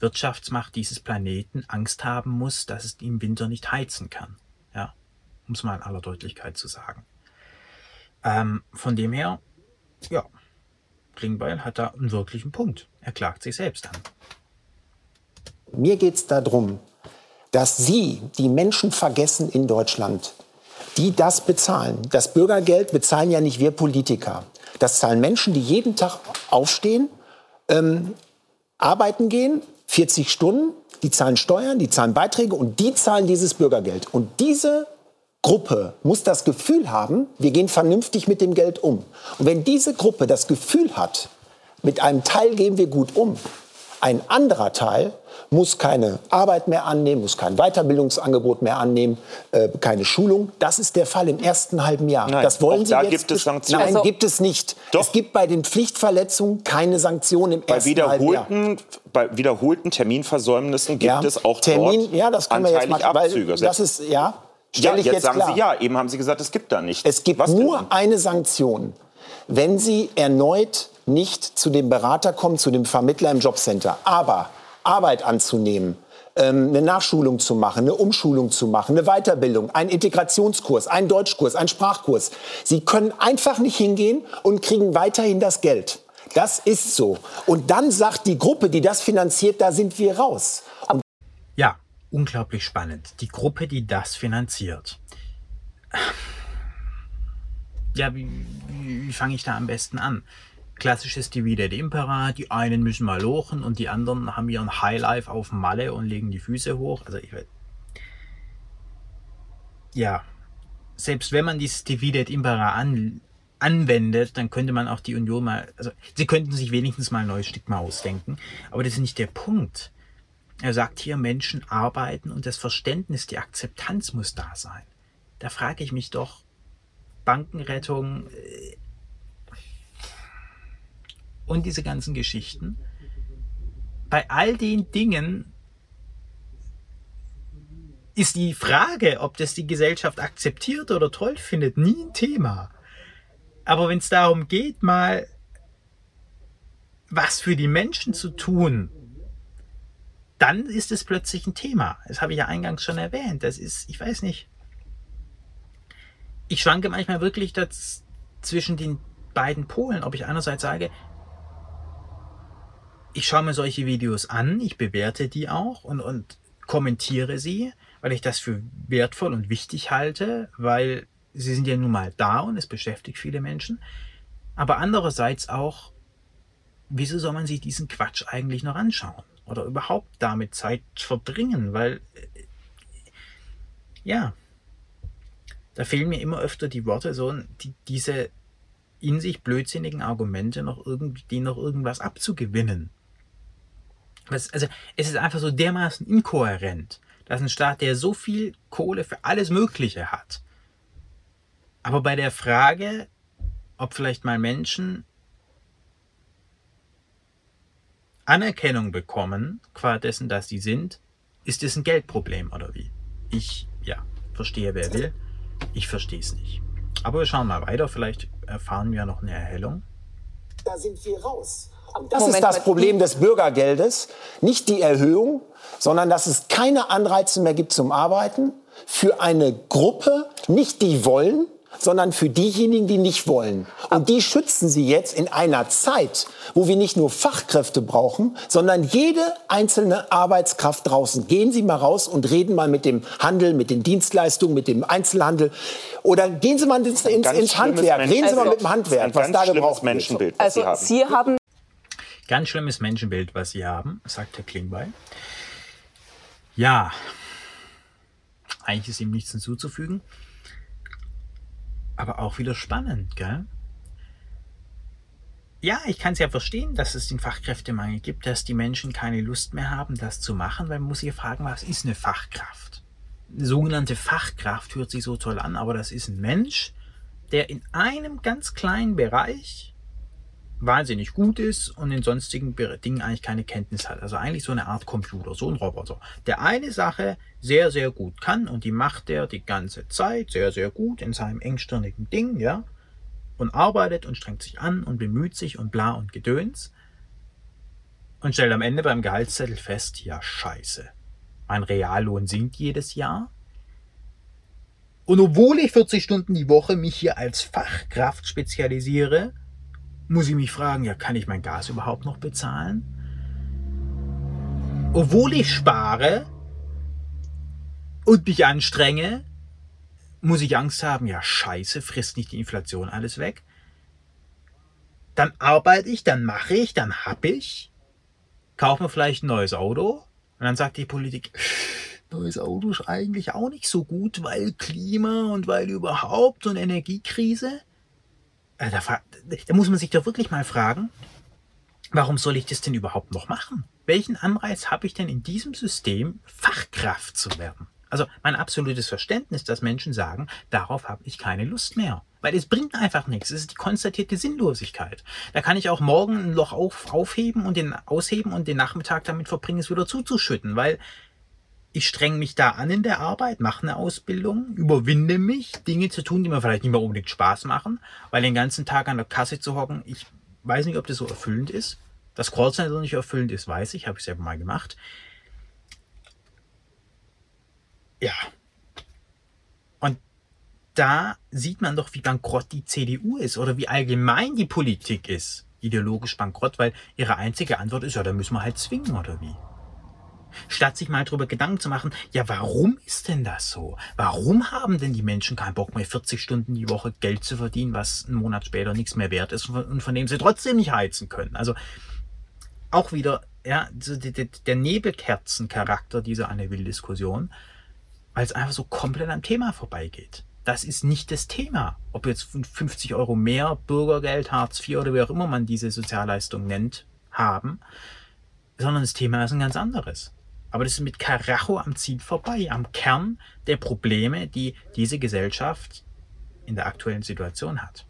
Wirtschaftsmacht dieses Planeten Angst haben muss, dass es im Winter nicht heizen kann. Um es mal in aller Deutlichkeit zu sagen. Ähm, von dem her, ja, Klingbeil hat da einen wirklichen Punkt. Er klagt sich selbst an. Mir geht es darum, dass Sie die Menschen vergessen in Deutschland, die das bezahlen. Das Bürgergeld bezahlen ja nicht wir Politiker. Das zahlen Menschen, die jeden Tag aufstehen, ähm, arbeiten gehen, 40 Stunden, die zahlen Steuern, die zahlen Beiträge und die zahlen dieses Bürgergeld. Und diese Gruppe muss das Gefühl haben, wir gehen vernünftig mit dem Geld um. Und wenn diese Gruppe das Gefühl hat, mit einem Teil gehen wir gut um, ein anderer Teil muss keine Arbeit mehr annehmen, muss kein Weiterbildungsangebot mehr annehmen, äh, keine Schulung. Das ist der Fall im ersten halben Jahr. Nein, das wollen Sie da jetzt gibt es Sanktionen. Nein, also, gibt es nicht. Doch. Es gibt bei den Pflichtverletzungen keine Sanktionen im bei ersten halben Jahr. bei wiederholten Terminversäumnissen gibt Ja, es auch Termin, dort ja, das können wir jetzt mal, Abzüge. das ist ja. Ja, jetzt, jetzt sagen klar. Sie ja. Eben haben Sie gesagt, es gibt da nicht. Es gibt Was denn? nur eine Sanktion, wenn Sie erneut nicht zu dem Berater kommen, zu dem Vermittler im Jobcenter. Aber Arbeit anzunehmen, ähm, eine Nachschulung zu machen, eine Umschulung zu machen, eine Weiterbildung, einen Integrationskurs, einen Deutschkurs, einen Sprachkurs. Sie können einfach nicht hingehen und kriegen weiterhin das Geld. Das ist so. Und dann sagt die Gruppe, die das finanziert, da sind wir raus. Und Ja, unglaublich spannend. Die Gruppe, die das finanziert. Ja, wie, wie, wie fange ich da am besten an? Klassisches Divide de Impera, die einen müssen mal lochen und die anderen haben ihren Highlife auf Malle und legen die Füße hoch. Also ich weiß. Ja, selbst wenn man dieses Divide et Impera an, anwendet, dann könnte man auch die Union mal, also sie könnten sich wenigstens mal ein neues Stück mal ausdenken. Aber das ist nicht der Punkt. Er sagt hier, Menschen arbeiten und das Verständnis, die Akzeptanz muss da sein. Da frage ich mich doch, Bankenrettung äh, und diese ganzen Geschichten, bei all den Dingen ist die Frage, ob das die Gesellschaft akzeptiert oder toll findet, nie ein Thema. Aber wenn es darum geht, mal was für die Menschen zu tun, dann ist es plötzlich ein Thema. Das habe ich ja eingangs schon erwähnt. Das ist, ich weiß nicht. Ich schwanke manchmal wirklich das zwischen den beiden Polen, ob ich einerseits sage, ich schaue mir solche Videos an, ich bewerte die auch und, und kommentiere sie, weil ich das für wertvoll und wichtig halte, weil sie sind ja nun mal da und es beschäftigt viele Menschen. Aber andererseits auch, wieso soll man sich diesen Quatsch eigentlich noch anschauen? Oder überhaupt damit Zeit verbringen? Weil, äh, ja, da fehlen mir immer öfter die Worte, so die, diese in sich blödsinnigen Argumente noch irgendwie noch irgendwas abzugewinnen. Das, also es ist einfach so dermaßen inkohärent, dass ein Staat, der so viel Kohle für alles Mögliche hat, aber bei der Frage, ob vielleicht mal Menschen Anerkennung bekommen, qua dessen, dass sie sind, ist es ein Geldproblem oder wie? Ich, ja, verstehe, wer will. Ich verstehe es nicht. Aber wir schauen mal weiter. Vielleicht erfahren wir noch eine Erhellung. Da sind wir raus. Das Moment, ist das Problem des Bürgergeldes. Nicht die Erhöhung, sondern dass es keine Anreize mehr gibt zum Arbeiten für eine Gruppe, nicht die wollen, sondern für diejenigen, die nicht wollen. Und die schützen sie jetzt in einer Zeit, wo wir nicht nur Fachkräfte brauchen, sondern jede einzelne Arbeitskraft draußen. Gehen Sie mal raus und reden mal mit dem Handel, mit den Dienstleistungen, mit dem Einzelhandel. Oder gehen Sie mal ins, ins, ins Handwerk. Reden Sie also, mal mit dem Handwerk, was da gebraucht Menschenbild, was also, Sie haben. Ganz schlimmes Menschenbild, was Sie haben, sagt Herr Klingbeil. Ja, eigentlich ist ihm nichts hinzuzufügen aber auch wieder spannend, gell? Ja, ich kann es ja verstehen, dass es den Fachkräftemangel gibt, dass die Menschen keine Lust mehr haben, das zu machen, weil man muss sich fragen, was ist eine Fachkraft? Eine sogenannte Fachkraft hört sich so toll an, aber das ist ein Mensch, der in einem ganz kleinen Bereich wahnsinnig gut ist und in sonstigen Dingen eigentlich keine Kenntnis hat. Also eigentlich so eine Art Computer, so ein Roboter, der eine Sache sehr, sehr gut kann und die macht er die ganze Zeit sehr, sehr gut in seinem engstirnigen Ding, ja, und arbeitet und strengt sich an und bemüht sich und bla und gedöns und stellt am Ende beim Gehaltszettel fest, ja, scheiße, mein Reallohn sinkt jedes Jahr. Und obwohl ich 40 Stunden die Woche mich hier als Fachkraft spezialisiere, muss ich mich fragen, ja, kann ich mein Gas überhaupt noch bezahlen? Obwohl ich spare und mich anstrenge, muss ich Angst haben, ja, scheiße, frisst nicht die Inflation alles weg. Dann arbeite ich, dann mache ich, dann hab ich, kaufe mir vielleicht ein neues Auto und dann sagt die Politik, neues Auto ist eigentlich auch nicht so gut, weil Klima und weil überhaupt und Energiekrise. Äh, da, da muss man sich doch wirklich mal fragen, warum soll ich das denn überhaupt noch machen? Welchen Anreiz habe ich denn in diesem System, Fachkraft zu werden? Also mein absolutes Verständnis, dass Menschen sagen, darauf habe ich keine Lust mehr. Weil es bringt einfach nichts. Es ist die konstatierte Sinnlosigkeit. Da kann ich auch morgen ein Loch auf, aufheben und den ausheben und den Nachmittag damit verbringen, es wieder zuzuschütten. Weil ich streng mich da an in der Arbeit, mache eine Ausbildung, überwinde mich, Dinge zu tun, die mir vielleicht nicht mehr unbedingt Spaß machen, weil den ganzen Tag an der Kasse zu hocken, ich weiß nicht, ob das so erfüllend ist. Dass Callcenter nicht erfüllend ist, weiß ich, habe ich selber mal gemacht. Ja. Und da sieht man doch, wie bankrott die CDU ist oder wie allgemein die Politik ist. Ideologisch bankrott, weil ihre einzige Antwort ist, ja, da müssen wir halt zwingen oder wie statt sich mal darüber Gedanken zu machen, ja, warum ist denn das so? Warum haben denn die Menschen keinen Bock mehr, 40 Stunden die Woche Geld zu verdienen, was einen Monat später nichts mehr wert ist und von dem sie trotzdem nicht heizen können? Also auch wieder, ja, der Nebelkerzencharakter dieser Anne Will-Diskussion, weil es einfach so komplett am Thema vorbeigeht. Das ist nicht das Thema. Ob jetzt 50 Euro mehr Bürgergeld, Hartz IV oder wie auch immer man diese Sozialleistung nennt, haben, sondern das Thema ist ein ganz anderes. Aber das ist mit Karacho am Ziel vorbei, am Kern der Probleme, die diese Gesellschaft in der aktuellen Situation hat.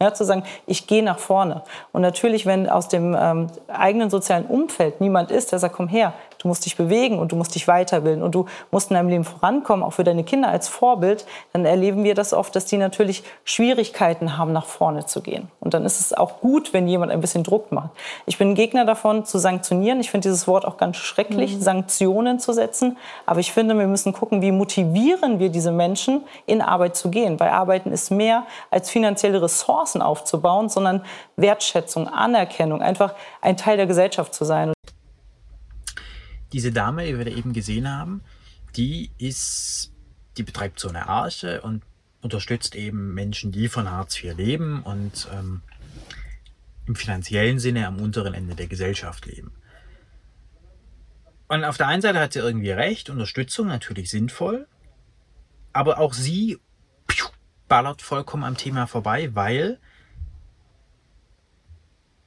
Ja, zu sagen, ich gehe nach vorne. Und natürlich, wenn aus dem ähm, eigenen sozialen Umfeld niemand ist, der sagt, komm her, Du musst dich bewegen und du musst dich weiterbilden und du musst in deinem Leben vorankommen, auch für deine Kinder als Vorbild. Dann erleben wir das oft, dass die natürlich Schwierigkeiten haben, nach vorne zu gehen. Und dann ist es auch gut, wenn jemand ein bisschen Druck macht. Ich bin Gegner davon, zu sanktionieren. Ich finde dieses Wort auch ganz schrecklich, mhm. Sanktionen zu setzen. Aber ich finde, wir müssen gucken, wie motivieren wir diese Menschen, in Arbeit zu gehen. Weil Arbeiten ist mehr als finanzielle Ressourcen aufzubauen, sondern Wertschätzung, Anerkennung, einfach ein Teil der Gesellschaft zu sein diese Dame, die wir da eben gesehen haben, die ist, die betreibt so eine Arche und unterstützt eben Menschen, die von Hartz IV leben und ähm, im finanziellen Sinne am unteren Ende der Gesellschaft leben. Und auf der einen Seite hat sie irgendwie recht, Unterstützung natürlich sinnvoll, aber auch sie ballert vollkommen am Thema vorbei, weil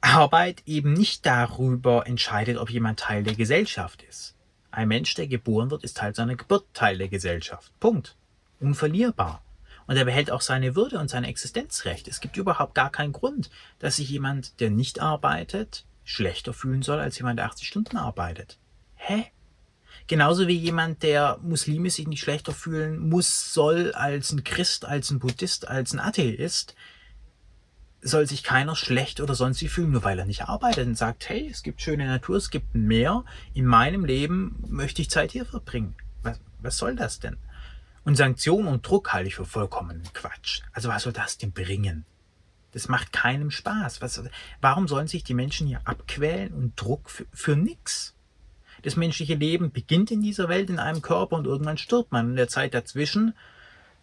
Arbeit eben nicht darüber entscheidet, ob jemand Teil der Gesellschaft ist. Ein Mensch, der geboren wird, ist Teil seiner Geburt Teil der Gesellschaft. Punkt. Unverlierbar. Und er behält auch seine Würde und sein Existenzrecht. Es gibt überhaupt gar keinen Grund, dass sich jemand, der nicht arbeitet, schlechter fühlen soll als jemand, der 80 Stunden arbeitet. Hä? Genauso wie jemand, der Muslime sich nicht schlechter fühlen muss, soll als ein Christ, als ein Buddhist, als ein Atheist, soll sich keiner schlecht oder sonst wie fühlen, nur weil er nicht arbeitet und sagt, hey, es gibt schöne Natur, es gibt ein Meer, in meinem Leben möchte ich Zeit hier verbringen. Was, was soll das denn? Und Sanktionen und Druck halte ich für vollkommenen Quatsch. Also was soll das denn bringen? Das macht keinem Spaß. Was, warum sollen sich die Menschen hier abquälen und Druck für, für nix? Das menschliche Leben beginnt in dieser Welt in einem Körper und irgendwann stirbt man. In der Zeit dazwischen,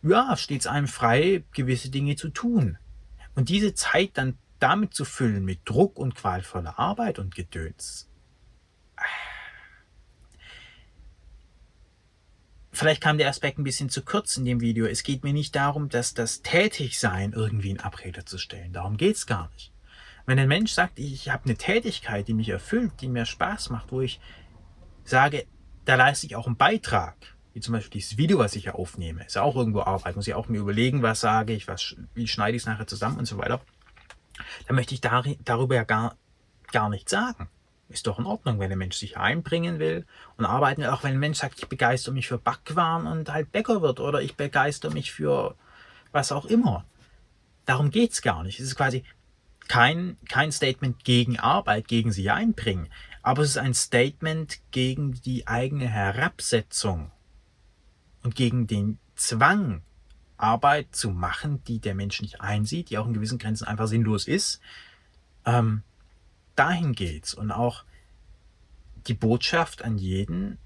ja, steht es einem frei, gewisse Dinge zu tun. Und diese Zeit dann damit zu füllen mit Druck und qualvoller Arbeit und Gedöns. Vielleicht kam der Aspekt ein bisschen zu kurz in dem Video. Es geht mir nicht darum, dass das Tätigsein irgendwie in Abrede zu stellen. Darum geht es gar nicht. Wenn ein Mensch sagt, ich habe eine Tätigkeit, die mich erfüllt, die mir Spaß macht, wo ich sage, da leiste ich auch einen Beitrag, wie zum Beispiel dieses Video, was ich hier aufnehme, ist ja auch irgendwo Arbeit, muss ich auch mir überlegen, was sage ich, was, wie schneide ich es nachher zusammen und so weiter. Da möchte ich dar darüber ja gar, gar nichts sagen. Ist doch in Ordnung, wenn ein Mensch sich einbringen will und arbeiten will, auch wenn ein Mensch sagt, ich begeister mich für Backwaren und halt Bäcker wird oder ich begeister mich für was auch immer. Darum geht es gar nicht. Es ist quasi kein, kein Statement gegen Arbeit, gegen sich einbringen, aber es ist ein Statement gegen die eigene Herabsetzung und gegen den Zwang, Arbeit zu machen, die der Mensch nicht einsieht, die auch in gewissen Grenzen einfach sinnlos ist, ähm, dahin geht's. Und auch die Botschaft an jeden,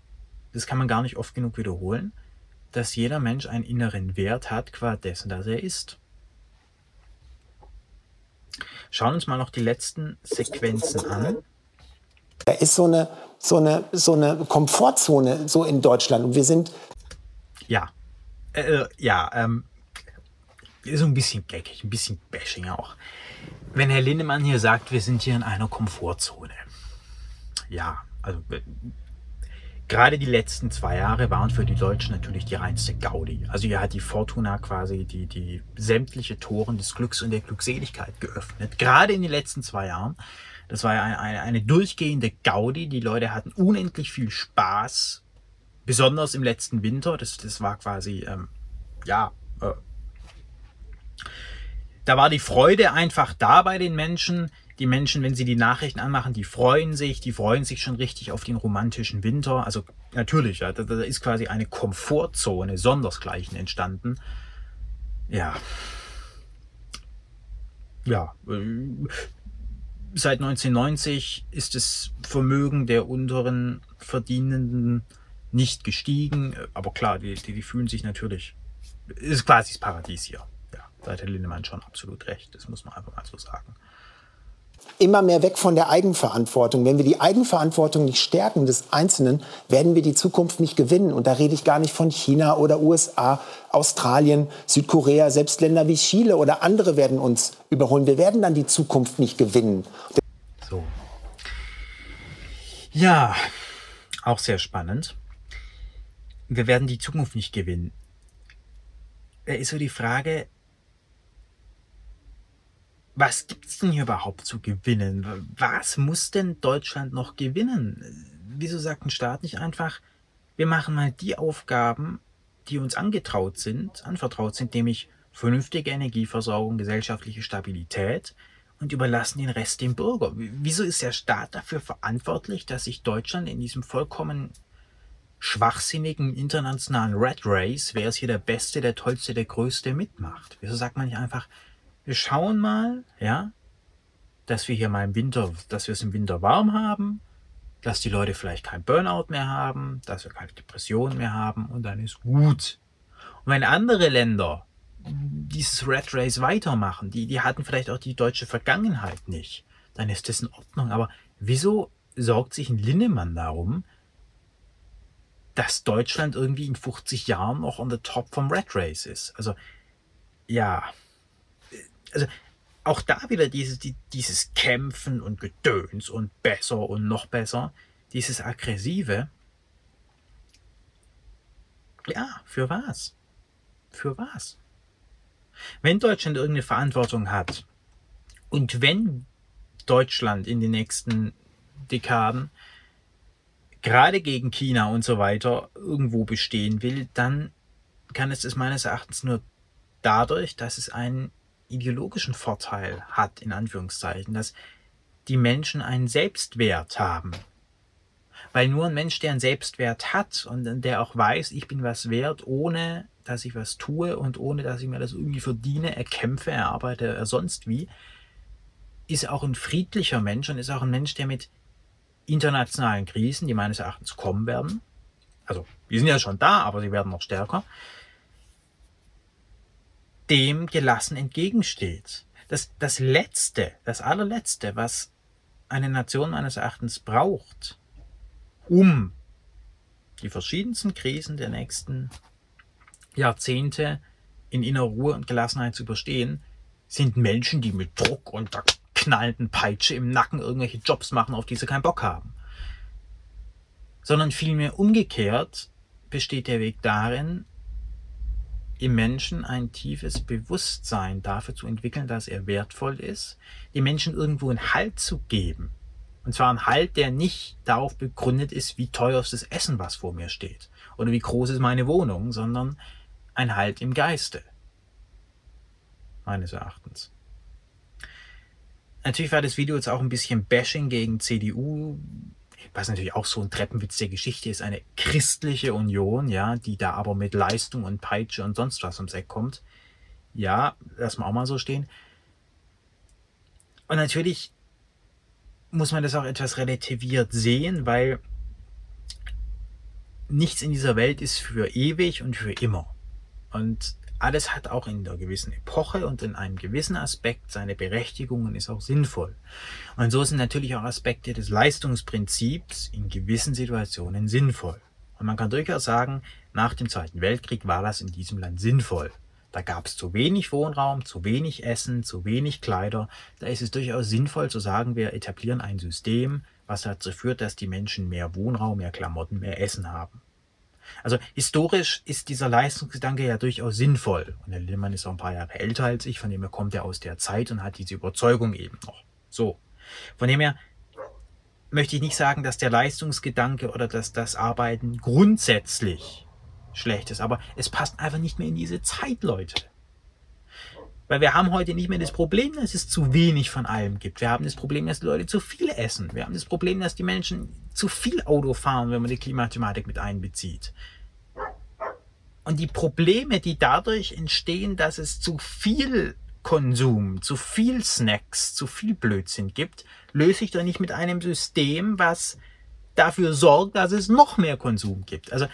das kann man gar nicht oft genug wiederholen, dass jeder Mensch einen inneren Wert hat, qua dessen, dass er ist. Schauen uns mal noch die letzten Sequenzen an. Da ist so eine, so eine, so eine Komfortzone so in Deutschland. Und wir sind ja. Äh, äh, ja, ähm, so ein bisschen geckig, ein bisschen bashing auch. Wenn Herr Lindemann hier sagt, wir sind hier in einer Komfortzone. Ja, also äh, gerade die letzten zwei Jahre waren für die Deutschen natürlich die reinste Gaudi. Also hier hat die Fortuna quasi die, die sämtliche Toren des Glücks und der Glückseligkeit geöffnet. Gerade in den letzten zwei Jahren. Das war eine, eine, eine durchgehende Gaudi. Die Leute hatten unendlich viel Spaß besonders im letzten Winter, das, das war quasi, ähm, ja, äh, da war die Freude einfach da bei den Menschen. Die Menschen, wenn sie die Nachrichten anmachen, die freuen sich, die freuen sich schon richtig auf den romantischen Winter. Also natürlich, ja, da, da ist quasi eine Komfortzone sondersgleichen entstanden. Ja. Ja. Äh, seit 1990 ist das Vermögen der unteren Verdienenden nicht gestiegen. Aber klar, die, die, die fühlen sich natürlich, ist quasi das Paradies hier. Ja, da hat Herr Lindemann schon absolut recht. Das muss man einfach mal so sagen. immer mehr weg von der Eigenverantwortung. Wenn wir die Eigenverantwortung nicht stärken des Einzelnen, werden wir die Zukunft nicht gewinnen. Und da rede ich gar nicht von China oder USA, Australien, Südkorea, selbst Länder wie Chile oder andere werden uns überholen. Wir werden dann die Zukunft nicht gewinnen. So. Ja, auch sehr spannend. Wir werden die Zukunft nicht gewinnen. Da ist so die Frage, was gibt es denn hier überhaupt zu gewinnen? Was muss denn Deutschland noch gewinnen? Wieso sagt ein Staat nicht einfach, wir machen mal die Aufgaben, die uns angetraut sind, anvertraut sind, nämlich vernünftige Energieversorgung, gesellschaftliche Stabilität und überlassen den Rest dem Bürger. Wieso ist der Staat dafür verantwortlich, dass sich Deutschland in diesem vollkommen schwachsinnigen internationalen Red Race, wer ist hier der Beste, der Tollste, der Größte mitmacht? Wieso sagt man nicht einfach, wir schauen mal, ja, dass wir hier mal im Winter, dass wir es im Winter warm haben, dass die Leute vielleicht kein Burnout mehr haben, dass wir keine Depressionen mehr haben und dann ist gut. Und wenn andere Länder dieses Red Race weitermachen, die, die hatten vielleicht auch die deutsche Vergangenheit nicht, dann ist das in Ordnung. Aber wieso sorgt sich ein Linnemann darum, dass Deutschland irgendwie in 50 Jahren noch on the top vom Red Race ist? Also, ja, also auch da wieder dieses, die, dieses Kämpfen und Gedöns und besser und noch besser, dieses Aggressive. Ja, für was? Für was? Wenn Deutschland irgendeine Verantwortung hat und wenn Deutschland in den nächsten Dekaden gerade gegen China und so weiter irgendwo bestehen will, dann kann es es meines Erachtens nur dadurch, dass es einen ideologischen Vorteil hat, in Anführungszeichen, dass die Menschen einen Selbstwert haben. Weil nur ein Mensch, der einen Selbstwert hat und der auch weiß, ich bin was wert, ohne dass ich was tue und ohne dass ich mir das irgendwie verdiene, erkämpfe, erarbeite, er sonst wie, ist auch ein friedlicher Mensch und ist auch ein Mensch, der mit internationalen Krisen, die meines Erachtens kommen werden, also die sind ja schon da, aber sie werden noch stärker, dem gelassen entgegensteht. Das, das Letzte, das allerletzte, was eine Nation meines Erachtens braucht, um die verschiedensten Krisen der nächsten Jahrzehnte in innerer Ruhe und Gelassenheit zu überstehen, sind Menschen, die mit Druck und knallenden Peitsche im Nacken irgendwelche Jobs machen, auf die sie keinen Bock haben. Sondern vielmehr umgekehrt besteht der Weg darin, im Menschen ein tiefes Bewusstsein dafür zu entwickeln, dass er wertvoll ist, dem Menschen irgendwo einen Halt zu geben. Und zwar einen Halt, der nicht darauf begründet ist, wie teuer ist das Essen, was vor mir steht, oder wie groß ist meine Wohnung, sondern ein Halt im Geiste. Meines Erachtens. Natürlich war das Video jetzt auch ein bisschen Bashing gegen CDU, was natürlich auch so ein Treppenwitz der Geschichte ist, eine christliche Union, ja, die da aber mit Leistung und Peitsche und sonst was ums Eck kommt. Ja, lass mal auch mal so stehen. Und natürlich muss man das auch etwas relativiert sehen, weil nichts in dieser Welt ist für ewig und für immer. Und alles hat auch in einer gewissen Epoche und in einem gewissen Aspekt seine Berechtigung und ist auch sinnvoll. Und so sind natürlich auch Aspekte des Leistungsprinzips in gewissen Situationen sinnvoll. Und man kann durchaus sagen, nach dem Zweiten Weltkrieg war das in diesem Land sinnvoll. Da gab es zu wenig Wohnraum, zu wenig Essen, zu wenig Kleider. Da ist es durchaus sinnvoll zu sagen, wir etablieren ein System, was dazu führt, dass die Menschen mehr Wohnraum, mehr Klamotten, mehr Essen haben. Also historisch ist dieser Leistungsgedanke ja durchaus sinnvoll. Und der Lillmann ist auch ein paar Jahre älter als ich, von dem her kommt er aus der Zeit und hat diese Überzeugung eben noch. So. Von dem her möchte ich nicht sagen, dass der Leistungsgedanke oder dass das Arbeiten grundsätzlich schlecht ist, aber es passt einfach nicht mehr in diese Zeit, Leute. Weil wir haben heute nicht mehr das Problem, dass es zu wenig von allem gibt. Wir haben das Problem, dass die Leute zu viel essen. Wir haben das Problem, dass die Menschen zu viel Auto fahren, wenn man die Klimathematik mit einbezieht. Und die Probleme, die dadurch entstehen, dass es zu viel Konsum, zu viel Snacks, zu viel Blödsinn gibt, löse ich doch nicht mit einem System, was dafür sorgt, dass es noch mehr Konsum gibt. Also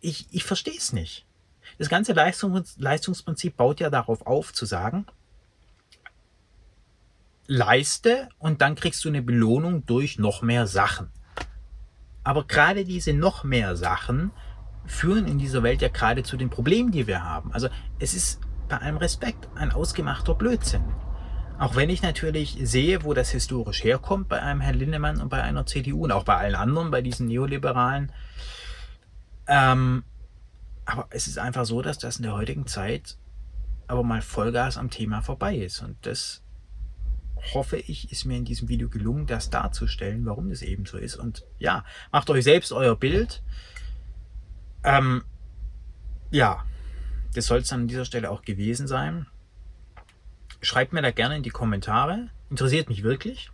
ich, ich verstehe es nicht. Das ganze Leistungs Leistungsprinzip baut ja darauf auf, zu sagen, leiste und dann kriegst du eine Belohnung durch noch mehr Sachen. Aber gerade diese noch mehr Sachen führen in dieser Welt ja gerade zu den Problemen, die wir haben. Also es ist bei allem Respekt ein ausgemachter Blödsinn. Auch wenn ich natürlich sehe, wo das historisch herkommt bei einem Herrn Lindemann und bei einer CDU und auch bei allen anderen, bei diesen Neoliberalen. Ähm, aber es ist einfach so, dass das in der heutigen Zeit aber mal Vollgas am Thema vorbei ist. Und das hoffe ich, ist mir in diesem Video gelungen, das darzustellen, warum das eben so ist. Und ja, macht euch selbst euer Bild. Ähm, ja, das soll es dann an dieser Stelle auch gewesen sein. Schreibt mir da gerne in die Kommentare. Interessiert mich wirklich,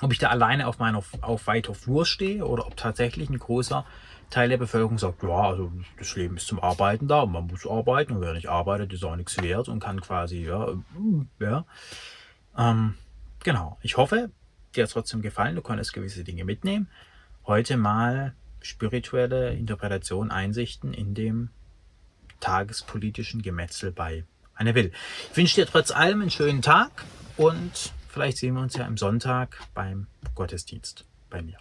ob ich da alleine auf meiner auf weiter Flur stehe oder ob tatsächlich ein großer Teil der Bevölkerung sagt, ja, also das Leben ist zum Arbeiten da, man muss arbeiten und wer nicht arbeitet, ist auch nichts wert und kann quasi, ja, ja. Ähm, genau, ich hoffe, dir hat es trotzdem gefallen, du konntest gewisse Dinge mitnehmen. Heute mal spirituelle Interpretation, Einsichten in dem tagespolitischen Gemetzel bei Anne Will. Ich wünsche dir trotz allem einen schönen Tag und vielleicht sehen wir uns ja am Sonntag beim Gottesdienst bei mir.